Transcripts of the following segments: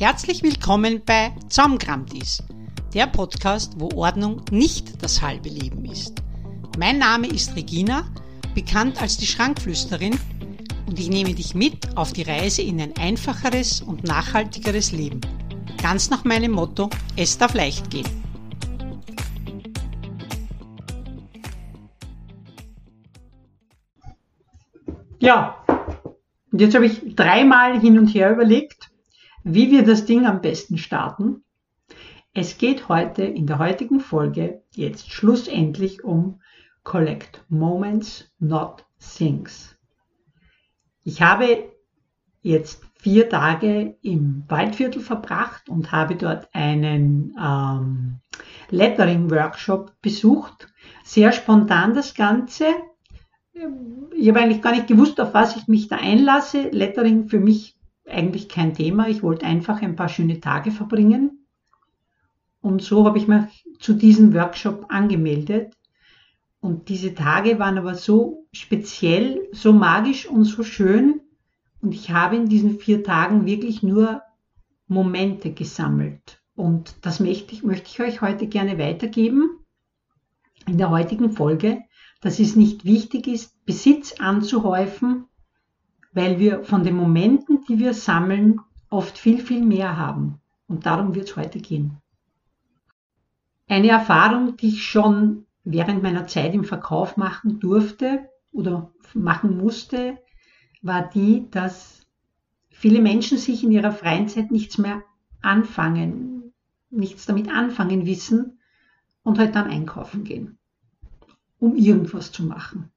Herzlich willkommen bei Zaumgramtis, der Podcast, wo Ordnung nicht das halbe Leben ist. Mein Name ist Regina, bekannt als die Schrankflüsterin, und ich nehme dich mit auf die Reise in ein einfacheres und nachhaltigeres Leben. Ganz nach meinem Motto, es darf leicht gehen. Ja, und jetzt habe ich dreimal hin und her überlegt, wie wir das Ding am besten starten. Es geht heute in der heutigen Folge jetzt schlussendlich um Collect Moments, not Things. Ich habe jetzt vier Tage im Waldviertel verbracht und habe dort einen ähm, Lettering-Workshop besucht. Sehr spontan das Ganze. Ich habe eigentlich gar nicht gewusst, auf was ich mich da einlasse. Lettering für mich eigentlich kein Thema. Ich wollte einfach ein paar schöne Tage verbringen. Und so habe ich mich zu diesem Workshop angemeldet. Und diese Tage waren aber so speziell, so magisch und so schön. Und ich habe in diesen vier Tagen wirklich nur Momente gesammelt. Und das möchte ich, möchte ich euch heute gerne weitergeben in der heutigen Folge, dass es nicht wichtig ist, Besitz anzuhäufen, weil wir von den Momenten, die wir sammeln, oft viel, viel mehr haben. Und darum wird es heute gehen. Eine Erfahrung, die ich schon während meiner Zeit im Verkauf machen durfte oder machen musste, war die, dass viele Menschen sich in ihrer freien Zeit nichts mehr anfangen, nichts damit anfangen wissen und halt dann einkaufen gehen, um irgendwas zu machen.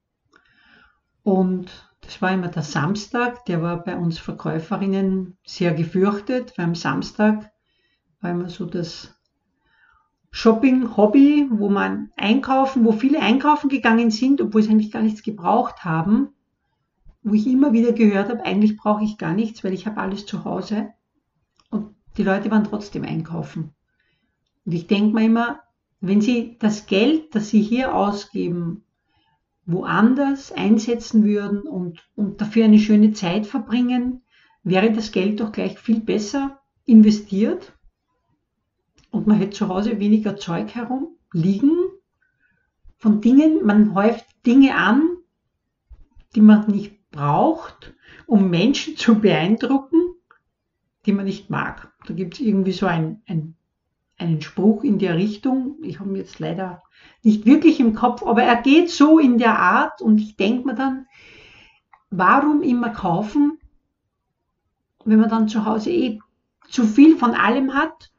Und das war immer der Samstag, der war bei uns Verkäuferinnen sehr gefürchtet, weil am Samstag war immer so das Shopping-Hobby, wo man einkaufen, wo viele einkaufen gegangen sind, obwohl sie eigentlich gar nichts gebraucht haben, wo ich immer wieder gehört habe, eigentlich brauche ich gar nichts, weil ich habe alles zu Hause. Und die Leute waren trotzdem einkaufen. Und ich denke mir immer, wenn sie das Geld, das sie hier ausgeben, woanders einsetzen würden und, und dafür eine schöne Zeit verbringen, wäre das Geld doch gleich viel besser investiert und man hätte zu Hause weniger Zeug herum liegen von Dingen, man häuft Dinge an, die man nicht braucht, um Menschen zu beeindrucken, die man nicht mag. Da gibt es irgendwie so ein, ein, einen Spruch in der Richtung. Ich habe ihn jetzt leider nicht wirklich im Kopf, aber er geht so in der Art und ich denke mir dann, warum immer kaufen, wenn man dann zu Hause eh zu viel von allem hat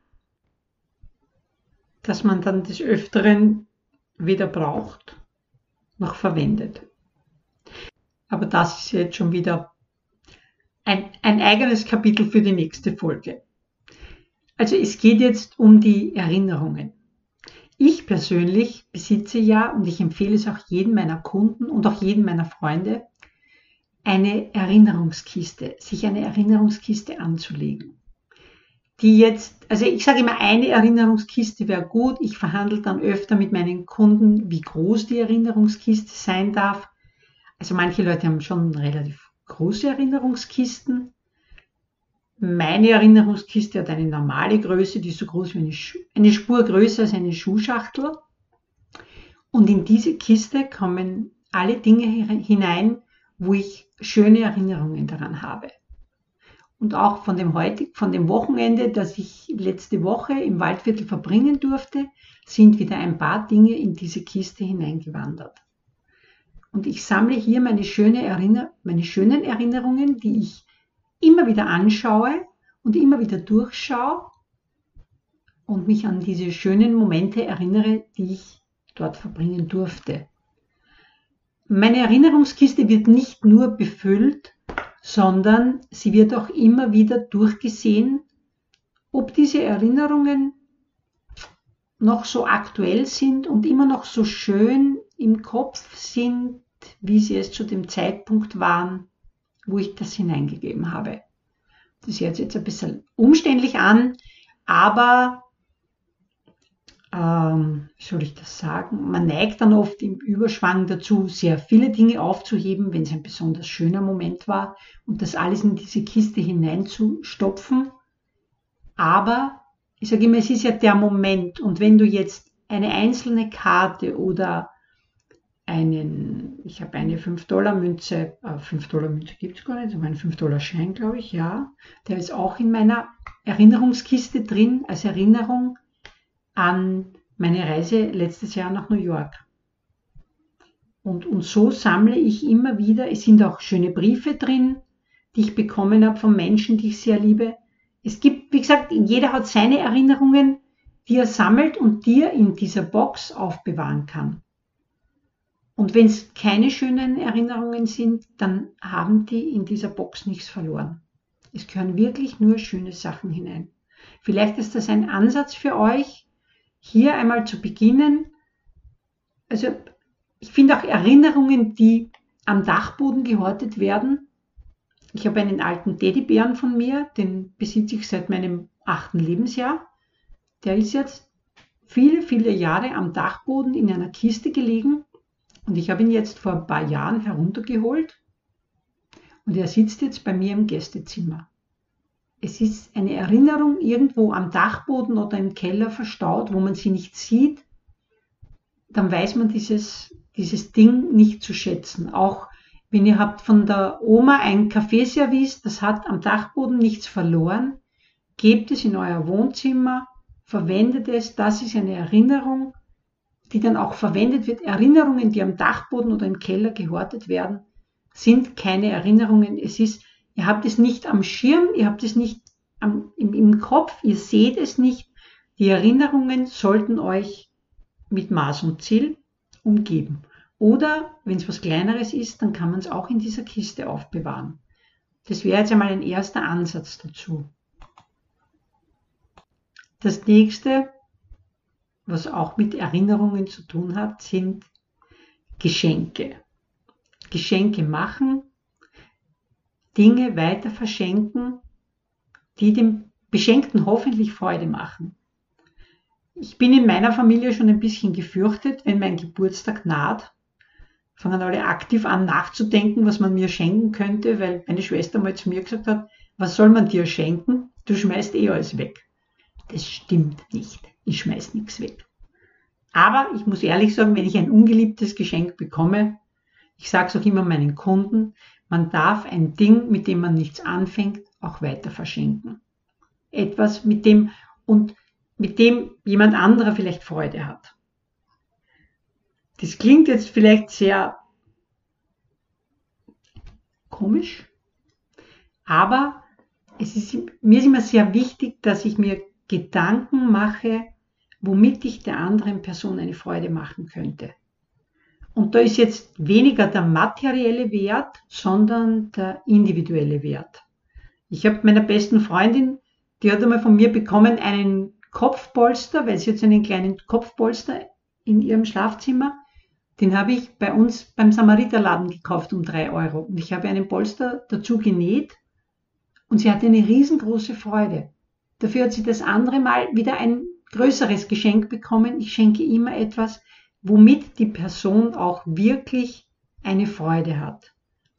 dass man dann des Öfteren weder braucht noch verwendet. Aber das ist jetzt schon wieder ein, ein eigenes Kapitel für die nächste Folge. Also es geht jetzt um die Erinnerungen. Ich persönlich besitze ja, und ich empfehle es auch jedem meiner Kunden und auch jedem meiner Freunde, eine Erinnerungskiste, sich eine Erinnerungskiste anzulegen die jetzt, also ich sage immer, eine Erinnerungskiste wäre gut. Ich verhandle dann öfter mit meinen Kunden, wie groß die Erinnerungskiste sein darf. Also manche Leute haben schon relativ große Erinnerungskisten. Meine Erinnerungskiste hat eine normale Größe, die ist so groß wie eine, eine Spur größer als eine Schuhschachtel. Und in diese Kiste kommen alle Dinge hinein, wo ich schöne Erinnerungen daran habe und auch von dem, heutig, von dem Wochenende, das ich letzte Woche im Waldviertel verbringen durfte, sind wieder ein paar Dinge in diese Kiste hineingewandert. Und ich sammle hier meine, schöne Erinner meine schönen Erinnerungen, die ich immer wieder anschaue und immer wieder durchschaue und mich an diese schönen Momente erinnere, die ich dort verbringen durfte. Meine Erinnerungskiste wird nicht nur befüllt sondern sie wird auch immer wieder durchgesehen, ob diese Erinnerungen noch so aktuell sind und immer noch so schön im Kopf sind, wie sie es zu dem Zeitpunkt waren, wo ich das hineingegeben habe. Das hört sich jetzt ein bisschen umständlich an, aber ähm, wie soll ich das sagen, man neigt dann oft im Überschwang dazu, sehr viele Dinge aufzuheben, wenn es ein besonders schöner Moment war und das alles in diese Kiste hineinzustopfen. Aber ich sage immer, es ist ja der Moment. Und wenn du jetzt eine einzelne Karte oder einen, ich habe eine 5-Dollar-Münze, äh, 5-Dollar-Münze gibt es gar nicht, aber einen 5-Dollar-Schein, glaube ich, ja. Der ist auch in meiner Erinnerungskiste drin, als Erinnerung an meine Reise letztes Jahr nach New York. Und, und so sammle ich immer wieder, es sind auch schöne Briefe drin, die ich bekommen habe von Menschen, die ich sehr liebe. Es gibt, wie gesagt, jeder hat seine Erinnerungen, die er sammelt und die er in dieser Box aufbewahren kann. Und wenn es keine schönen Erinnerungen sind, dann haben die in dieser Box nichts verloren. Es gehören wirklich nur schöne Sachen hinein. Vielleicht ist das ein Ansatz für euch, hier einmal zu beginnen. Also ich finde auch Erinnerungen, die am Dachboden gehortet werden. Ich habe einen alten Teddybären von mir, den besitze ich seit meinem achten Lebensjahr. Der ist jetzt viele, viele Jahre am Dachboden in einer Kiste gelegen und ich habe ihn jetzt vor ein paar Jahren heruntergeholt und er sitzt jetzt bei mir im Gästezimmer. Es ist eine Erinnerung irgendwo am Dachboden oder im Keller verstaut, wo man sie nicht sieht. Dann weiß man dieses dieses Ding nicht zu schätzen. Auch wenn ihr habt von der Oma ein Kaffeeservice, das hat am Dachboden nichts verloren, gebt es in euer Wohnzimmer, verwendet es, das ist eine Erinnerung, die dann auch verwendet wird. Erinnerungen, die am Dachboden oder im Keller gehortet werden, sind keine Erinnerungen. Es ist, ihr habt es nicht am Schirm, ihr habt es nicht am, im, im Kopf, ihr seht es nicht. Die Erinnerungen sollten euch mit Maß und Ziel umgeben. Oder wenn es was Kleineres ist, dann kann man es auch in dieser Kiste aufbewahren. Das wäre jetzt einmal ein erster Ansatz dazu. Das nächste, was auch mit Erinnerungen zu tun hat, sind Geschenke. Geschenke machen, Dinge weiter verschenken, die dem Beschenkten hoffentlich Freude machen. Ich bin in meiner Familie schon ein bisschen gefürchtet, wenn mein Geburtstag naht. Fangen alle aktiv an nachzudenken, was man mir schenken könnte, weil meine Schwester mal zu mir gesagt hat, was soll man dir schenken? Du schmeißt eh alles weg. Das stimmt nicht. Ich schmeiß nichts weg. Aber ich muss ehrlich sagen, wenn ich ein ungeliebtes Geschenk bekomme, ich sage es auch immer meinen Kunden, man darf ein Ding, mit dem man nichts anfängt, auch weiter verschenken. Etwas, mit dem, und mit dem jemand anderer vielleicht Freude hat. Das klingt jetzt vielleicht sehr komisch, aber es ist, mir ist immer sehr wichtig, dass ich mir Gedanken mache, womit ich der anderen Person eine Freude machen könnte. Und da ist jetzt weniger der materielle Wert, sondern der individuelle Wert. Ich habe meiner besten Freundin, die hat einmal von mir bekommen einen Kopfpolster, weil sie jetzt einen kleinen Kopfpolster in ihrem Schlafzimmer. Den habe ich bei uns beim Samariterladen gekauft um drei Euro. Und ich habe einen Polster dazu genäht und sie hatte eine riesengroße Freude. Dafür hat sie das andere Mal wieder ein größeres Geschenk bekommen. Ich schenke immer etwas, womit die Person auch wirklich eine Freude hat.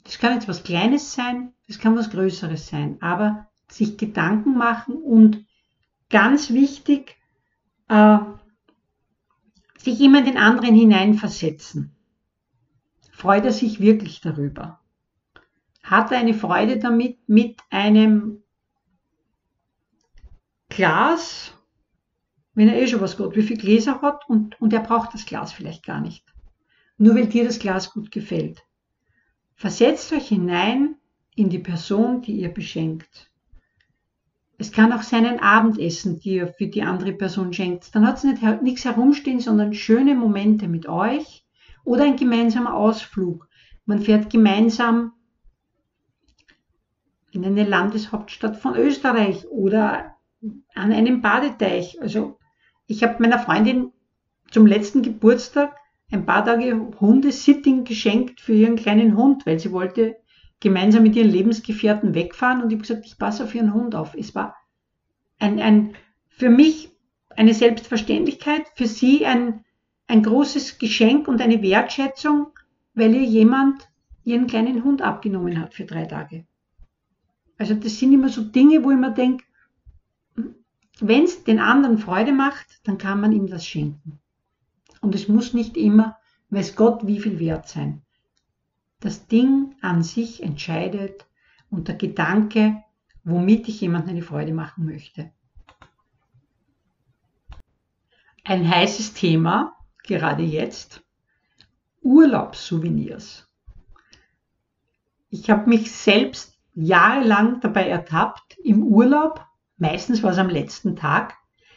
Das kann jetzt was Kleines sein, das kann was Größeres sein, aber sich Gedanken machen und ganz wichtig, äh, sich immer in den anderen hineinversetzen. Freut er sich wirklich darüber? Hat er eine Freude damit, mit einem Glas, wenn er eh schon was gut, wie viel Gläser hat und, und er braucht das Glas vielleicht gar nicht. Nur weil dir das Glas gut gefällt. Versetzt euch hinein in die Person, die ihr beschenkt. Es kann auch sein ein Abendessen, die ihr für die andere Person schenkt. Dann hat es nicht nichts herumstehen, sondern schöne Momente mit euch oder ein gemeinsamer Ausflug. Man fährt gemeinsam in eine Landeshauptstadt von Österreich oder an einem Badeteich. Also ich habe meiner Freundin zum letzten Geburtstag ein paar Tage Hundesitting geschenkt für ihren kleinen Hund, weil sie wollte gemeinsam mit ihren Lebensgefährten wegfahren und ich habe gesagt, ich passe auf ihren Hund auf. Es war ein, ein, für mich eine Selbstverständlichkeit, für sie ein, ein großes Geschenk und eine Wertschätzung, weil ihr jemand ihren kleinen Hund abgenommen hat für drei Tage. Also das sind immer so Dinge, wo ich mir denke, wenn es den anderen Freude macht, dann kann man ihm das schenken. Und es muss nicht immer, weiß Gott, wie viel wert sein. Das Ding an sich entscheidet und der Gedanke, womit ich jemandem eine Freude machen möchte. Ein heißes Thema, gerade jetzt, Urlaubssouvenirs. Ich habe mich selbst jahrelang dabei ertappt, im Urlaub, meistens war es am letzten Tag,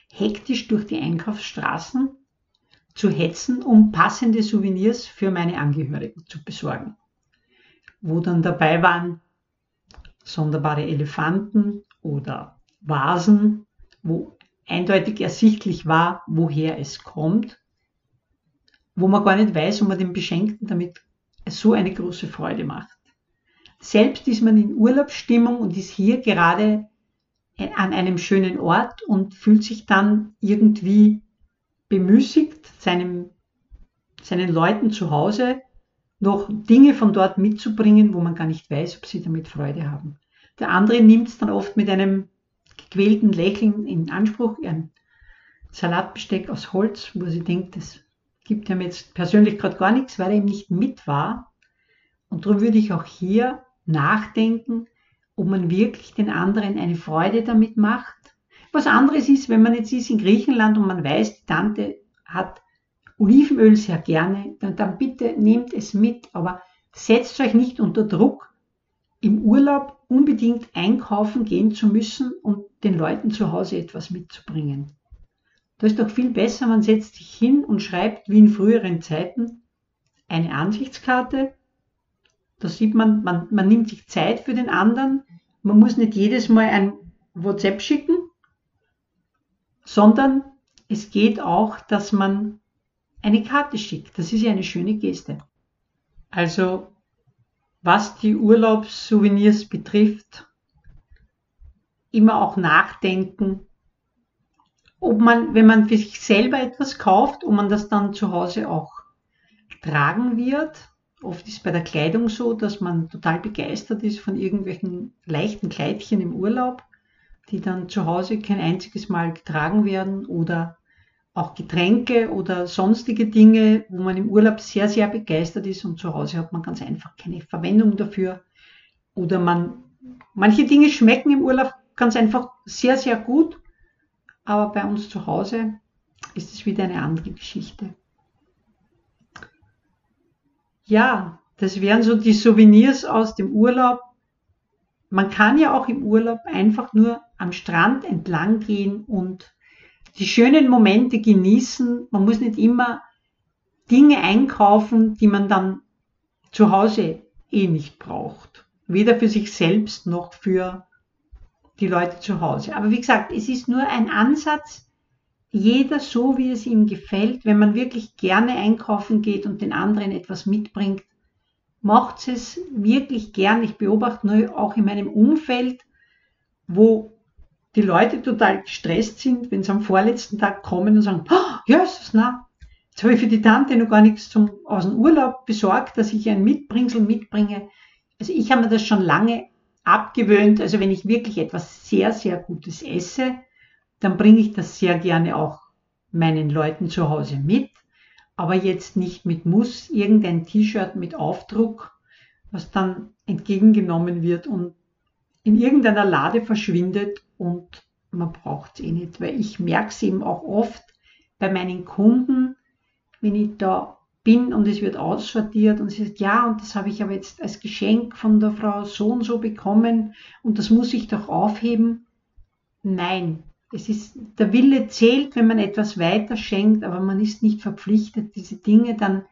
hektisch durch die Einkaufsstraßen zu hetzen, um passende Souvenirs für meine Angehörigen zu besorgen. Wo dann dabei waren sonderbare Elefanten oder Vasen, wo eindeutig ersichtlich war, woher es kommt, wo man gar nicht weiß, ob man dem Beschenkten damit so eine große Freude macht. Selbst ist man in Urlaubsstimmung und ist hier gerade an einem schönen Ort und fühlt sich dann irgendwie bemüßigt, seinem, seinen Leuten zu Hause noch Dinge von dort mitzubringen, wo man gar nicht weiß, ob sie damit Freude haben. Der andere nimmt es dann oft mit einem gequälten Lächeln in Anspruch, ein Salatbesteck aus Holz, wo sie denkt, das gibt ihm jetzt persönlich gerade gar nichts, weil er ihm nicht mit war. Und darum würde ich auch hier nachdenken, ob man wirklich den anderen eine Freude damit macht. Was anderes ist, wenn man jetzt ist in Griechenland und man weiß, die Tante hat Olivenöl sehr gerne, dann, dann bitte nehmt es mit, aber setzt euch nicht unter Druck, im Urlaub unbedingt einkaufen gehen zu müssen und den Leuten zu Hause etwas mitzubringen. Da ist doch viel besser, man setzt sich hin und schreibt wie in früheren Zeiten eine Ansichtskarte. Da sieht man, man, man nimmt sich Zeit für den anderen. Man muss nicht jedes Mal ein WhatsApp schicken, sondern es geht auch, dass man eine Karte schickt. Das ist ja eine schöne Geste. Also was die Urlaubssouvenirs betrifft, immer auch nachdenken, ob man, wenn man für sich selber etwas kauft, ob man das dann zu Hause auch tragen wird. Oft ist bei der Kleidung so, dass man total begeistert ist von irgendwelchen leichten Kleidchen im Urlaub, die dann zu Hause kein einziges Mal getragen werden oder auch Getränke oder sonstige Dinge, wo man im Urlaub sehr, sehr begeistert ist und zu Hause hat man ganz einfach keine Verwendung dafür. Oder man, manche Dinge schmecken im Urlaub ganz einfach sehr, sehr gut, aber bei uns zu Hause ist es wieder eine andere Geschichte. Ja, das wären so die Souvenirs aus dem Urlaub. Man kann ja auch im Urlaub einfach nur am Strand entlang gehen und die schönen Momente genießen. Man muss nicht immer Dinge einkaufen, die man dann zu Hause eh nicht braucht. Weder für sich selbst noch für die Leute zu Hause. Aber wie gesagt, es ist nur ein Ansatz, jeder so, wie es ihm gefällt. Wenn man wirklich gerne einkaufen geht und den anderen etwas mitbringt, macht es wirklich gern. Ich beobachte nur auch in meinem Umfeld, wo die Leute total gestresst sind, wenn sie am vorletzten Tag kommen und sagen, oh, Jesus, na, jetzt habe ich für die Tante noch gar nichts zum, aus dem Urlaub besorgt, dass ich ein Mitbringsel mitbringe. Also ich habe mir das schon lange abgewöhnt. Also wenn ich wirklich etwas sehr, sehr Gutes esse, dann bringe ich das sehr gerne auch meinen Leuten zu Hause mit. Aber jetzt nicht mit Muss, irgendein T-Shirt mit Aufdruck, was dann entgegengenommen wird und in irgendeiner Lade verschwindet und man braucht es eh nicht, weil ich merke es eben auch oft bei meinen Kunden, wenn ich da bin und es wird aussortiert und sie sagt, ja, und das habe ich aber jetzt als Geschenk von der Frau so und so bekommen und das muss ich doch aufheben. Nein, es ist, der Wille zählt, wenn man etwas weiter schenkt, aber man ist nicht verpflichtet, diese Dinge dann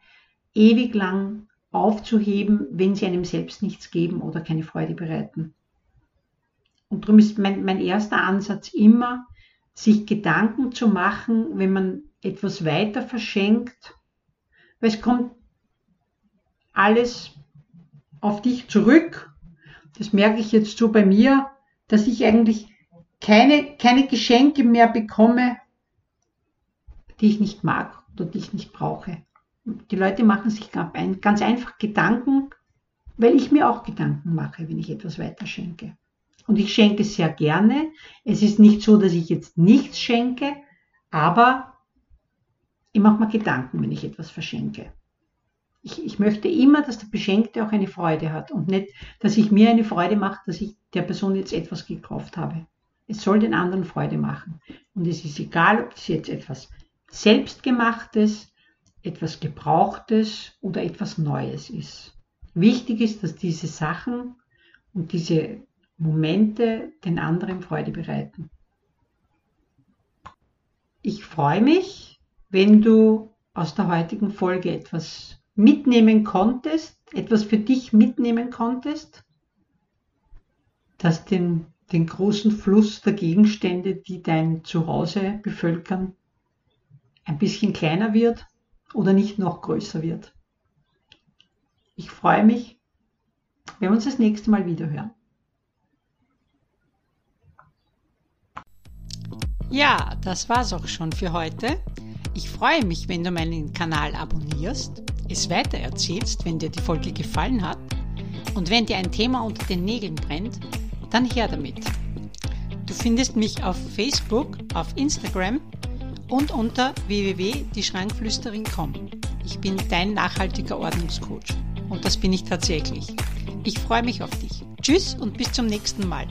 ewig lang aufzuheben, wenn sie einem selbst nichts geben oder keine Freude bereiten. Und darum ist mein, mein erster Ansatz immer, sich Gedanken zu machen, wenn man etwas weiter verschenkt, weil es kommt alles auf dich zurück. Das merke ich jetzt so bei mir, dass ich eigentlich keine, keine Geschenke mehr bekomme, die ich nicht mag oder die ich nicht brauche. Die Leute machen sich ganz einfach Gedanken, weil ich mir auch Gedanken mache, wenn ich etwas weiterschenke. und ich schenke sehr gerne. Es ist nicht so, dass ich jetzt nichts schenke, aber ich mache mir Gedanken, wenn ich etwas verschenke. Ich, ich, möchte immer, dass der Beschenkte auch eine Freude hat und nicht, dass ich mir eine Freude mache, dass ich der Person jetzt etwas gekauft habe. Es soll den anderen Freude machen. Und es ist egal, ob es jetzt etwas Selbstgemachtes, etwas Gebrauchtes oder etwas Neues ist. Wichtig ist, dass diese Sachen und diese Momente den anderen Freude bereiten. Ich freue mich, wenn du aus der heutigen Folge etwas mitnehmen konntest, etwas für dich mitnehmen konntest, das den, den großen Fluss der Gegenstände, die dein Zuhause bevölkern, ein bisschen kleiner wird oder nicht noch größer wird. Ich freue mich, wenn wir uns das nächste Mal wieder hören. Ja, das war's auch schon für heute. Ich freue mich, wenn du meinen Kanal abonnierst, es weitererzählst, wenn dir die Folge gefallen hat und wenn dir ein Thema unter den Nägeln brennt, dann her damit. Du findest mich auf Facebook, auf Instagram und unter www.dieschrankflüsterin.com. Ich bin dein nachhaltiger Ordnungscoach und das bin ich tatsächlich. Ich freue mich auf dich. Tschüss und bis zum nächsten Mal.